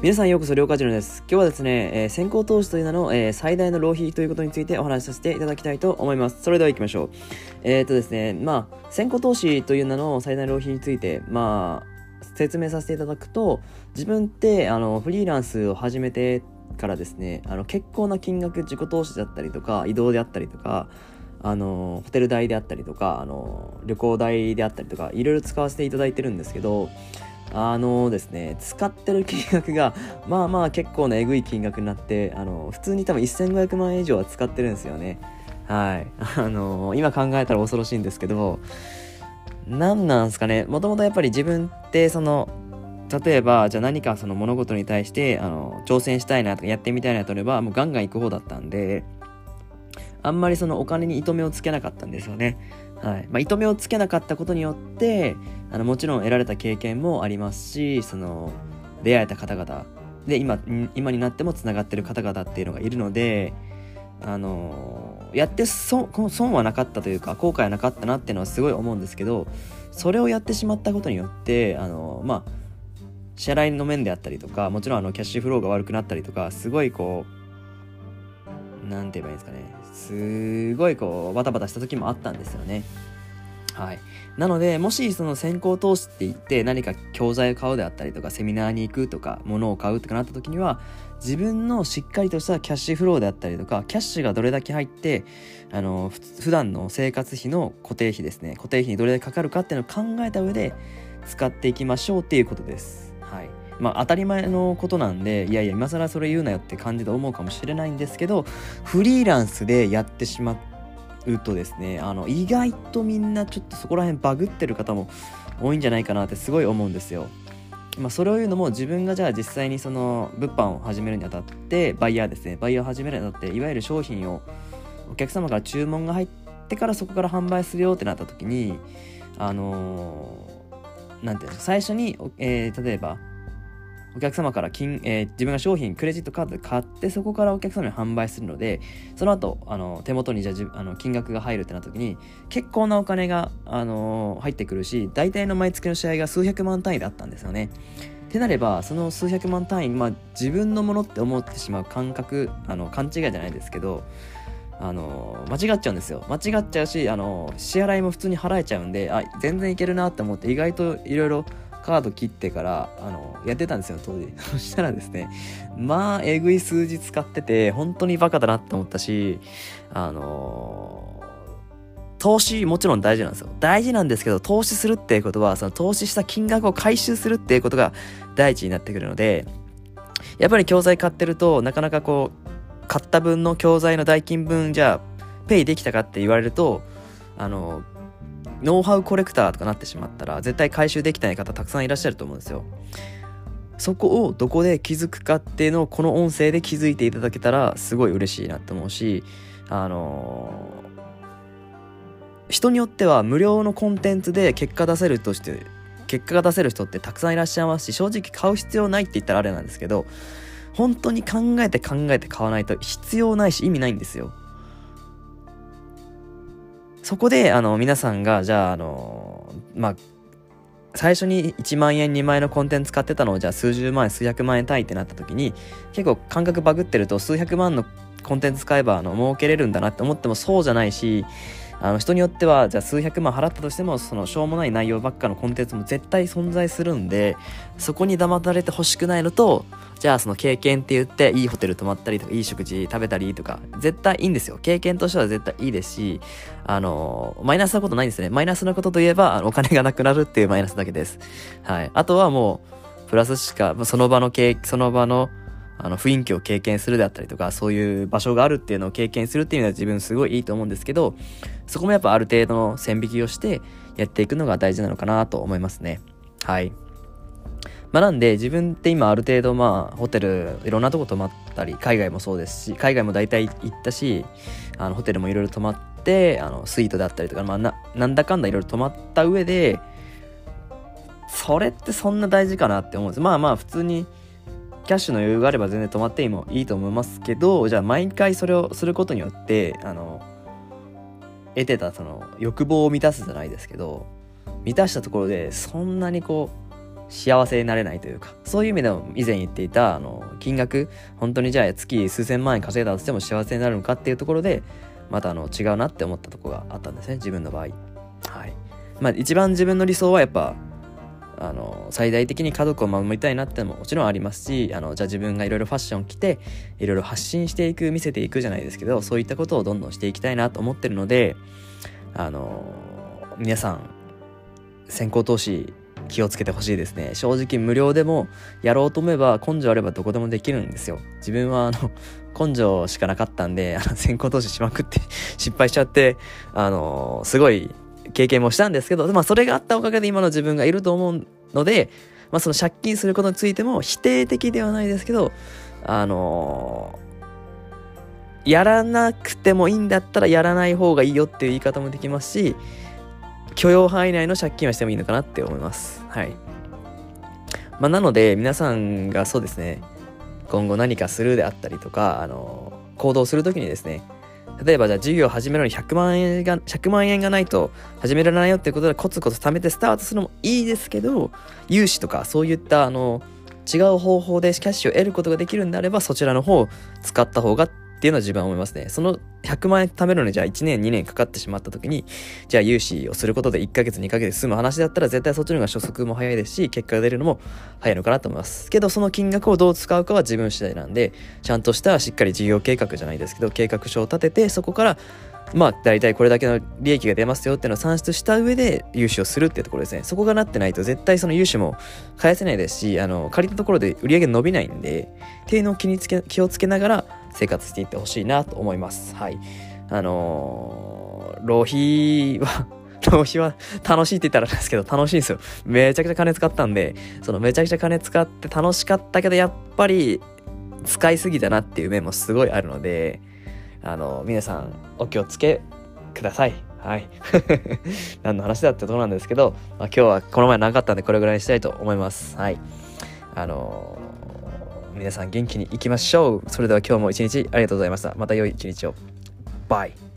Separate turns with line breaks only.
皆さんようこそ、りょうかじろです。今日はですね、えー、先行投資という名の、えー、最大の浪費ということについてお話しさせていただきたいと思います。それでは行きましょう。えー、っとですね、まあ、先行投資という名の最大の浪費について、まあ、説明させていただくと、自分って、あの、フリーランスを始めてからですね、あの、結構な金額自己投資だったりとか、移動であったりとか、あの、ホテル代であったりとか、あの、旅行代であったりとか、いろいろ使わせていただいてるんですけど、あのですね、使ってる金額が、まあまあ結構なえぐい金額になって、あの、普通に多分1500万円以上は使ってるんですよね。はい。あの、今考えたら恐ろしいんですけど、何なんすかね。もともとやっぱり自分ってその、例えば、じゃあ何かその物事に対して、あの、挑戦したいなとかやってみたいなとれば、もうガンガン行く方だったんで、あんまりそのお金に糸目をつけなかったんですよね。はい。まあ、糸目をつけなかったことによって、あの、もちろん得られた経験もありますし、その、出会えた方々、で、今、今になっても繋がってる方々っていうのがいるので、あのやって損損はなかったというか後悔はなかったなっていうのはすごい思うんですけどそれをやってしまったことによってあのまあ支払いの面であったりとかもちろんあのキャッシュフローが悪くなったりとかすごいこう何て言えばいいんですかねすごいこうバタバタした時もあったんですよね。はい。なので、もしその先行投資って言って何か教材を買うであったりとか、セミナーに行くとか、物を買うとかなった時には、自分のしっかりとしたキャッシュフローであったりとか、キャッシュがどれだけ入って、あの、普段の生活費の固定費ですね、固定費にどれだけかかるかっていうのを考えた上で使っていきましょうっていうことです。はい。まあ当たり前のことなんで、いやいや、今更それ言うなよって感じで思うかもしれないんですけど、フリーランスでやってしまうとですね、あの、意外とみんなちょっとそこら辺バグってる方も多いんじゃないかなってすごい思うんですよ。まあ、それを言うのも自分がじゃあ実際にその物販を始めるにあたってバイヤーですねバイヤーを始めるにあたっていわゆる商品をお客様から注文が入ってからそこから販売するよってなった時にあのー、ていうんですか最初に、えー、例えばお客様から金、えー、自分が商品クレジットカードで買ってそこからお客様に販売するのでその後あの手元にじゃあの金額が入るってなった時に結構なお金が、あの、入ってくるし大体の毎月の試合が数百万単位だったんですよね。ってなればその数百万単位、まあ、自分のものって思ってしまう感覚あの勘違いじゃないですけどあの間違っちゃうんですよ間違っちゃうしあの支払いも普通に払えちゃうんであ全然いけるなって思って意外といろいろカード切ってからあのやってたんですよ当時。そしたらですねまあえぐい数字使ってて本当にバカだなって思ったしあの投資もちろん大事なんですよ。大事なんですけど投資するっていうことはその投資した金額を回収するっていうことが第一になってくるのでやっぱり教材買ってるとなかなかこう買った分の教材の代金分じゃあペイできたかって言われるとあのノウハウコレクターとかなってしまったら絶対回収できない方たくさんいらっしゃると思うんですよ。そこをどこで気づくかっていうのをこの音声で気づいていただけたらすごい嬉しいなって思うし、あのー、人によっては無料のコンテンツで結果出せるとして、結果が出せる人ってたくさんいらっしゃいますし、正直買う必要ないって言ったらあれなんですけど、本当に考えて考えて買わないと必要ないし意味ないんですよ。そこで、あの、皆さんが、じゃあ、あの、まあ、最初に1万円2万円のコンテンツ買ってたのをじゃあ数十万円数百万円単位ってなった時に結構感覚バグってると数百万のコンテンツ買えばあの儲けれるんだなって思ってもそうじゃないしあの人によってはじゃあ数百万払ったとしてもそのしょうもない内容ばっかのコンテンツも絶対存在するんでそこに騙されてほしくないのとじゃあその経験って言っていいホテル泊まったりとかいい食事食べたりとか絶対いいんですよ。経験としては絶対いいですしあのマイナスなことないんですね。マイナスなことといえばお金がなくなるっていうマイナスだけです。はい。あとはもうプラスしかその場の経その場のあの雰囲気を経験するであったりとかそういう場所があるっていうのを経験するっていうのは自分すごいいいと思うんですけどそこもやっぱある程度の線引きをしてやっていくのが大事なのかなと思いますね。はい。まあなんで自分って今ある程度まあホテルいろんなとこ泊まったり海外もそうですし海外も大体行ったしあのホテルもいろいろ泊まってあのスイートであったりとかまあななんだかんだいろいろ泊まった上でそれってそんな大事かなって思うんです。まあまあ普通にキャッシュの余裕があれば全然止まってもいいと思いますけどじゃあ毎回それをすることによってあの得てたその欲望を満たすじゃないですけど満たしたところでそんなにこう幸せになれないというか、そういう意味でも以前言っていた、あの、金額、本当にじゃあ月数千万円稼いだとしても幸せになるのかっていうところで、またあの、違うなって思ったところがあったんですね、自分の場合。はい。まあ、一番自分の理想はやっぱ、あの最大的に家族を守りたいなってのももちろんありますしあのじゃあ自分がいろいろファッション着ていろいろ発信していく見せていくじゃないですけどそういったことをどんどんしていきたいなと思ってるのであの皆さん先行投資気をつけてほしいですね。正直無料でもやろうと思えば根性あればどこでもできるんですよ。自分はあの根性しかなかったんであの先行投資しまくって 失敗しちゃってあのすごい経験もしたんですけど、まあそれがあったおかげで今の自分がいると思うので、まあその借金することについても否定的ではないですけど、あの、やらなくてもいいんだったらやらない方がいいよっていう言い方もできますし、許容範囲内の借金はしてもいいのかなって思います。はい。まあなので皆さんがそうですね、今後何かするであったりとか、あの、行動するときにですね、例えばじゃあ授業を始めるのに100万円が、100万円がないと始められないよっていうことでコツコツ貯めてスタートするのもいいですけど、融資とかそういったあの、違う方法でキャッシュを得ることができるんであれば、そちらの方を使った方がっていうのは自分は思いますね。その100万円貯めるのにじゃあ1年2年かかってしまった時に、じゃあ融資をすることで1ヶ月2ヶ月済む話だったら絶対そっちの方が初速も早いですし、結果が出るのも早いのかなと思います。けどその金額をどう使うかは自分次第なんで、ちゃんとしたしっかり事業計画じゃないですけど、計画書を立てて、そこからまあ大体これだけの利益が出ますよっていうのを算出した上で融資をするっていうところですね。そこがなってないと絶対その融資も返せないですし、あの、借りたところで売り上げ伸びないんで、っていうのを気につけ、気をつけながら生活していってほしいなと思います。はい。あのー、浪費は 浪費は楽しいって言ったらなんですけど楽しいんですよ。めちゃくちゃ金使ったんで、そのめちゃくちゃ金使って楽しかったけどやっぱり使いすぎたなっていう面もすごいあるので、あの、皆さんお気をつけください。はい。何の話だってとこなんですけど、まあ、今日はこの前なかったんでこれぐらいにしたいと思います。はい。あの皆さん元気にいきましょう。それでは今日も一日ありがとうございました。また良い一日を。バイ。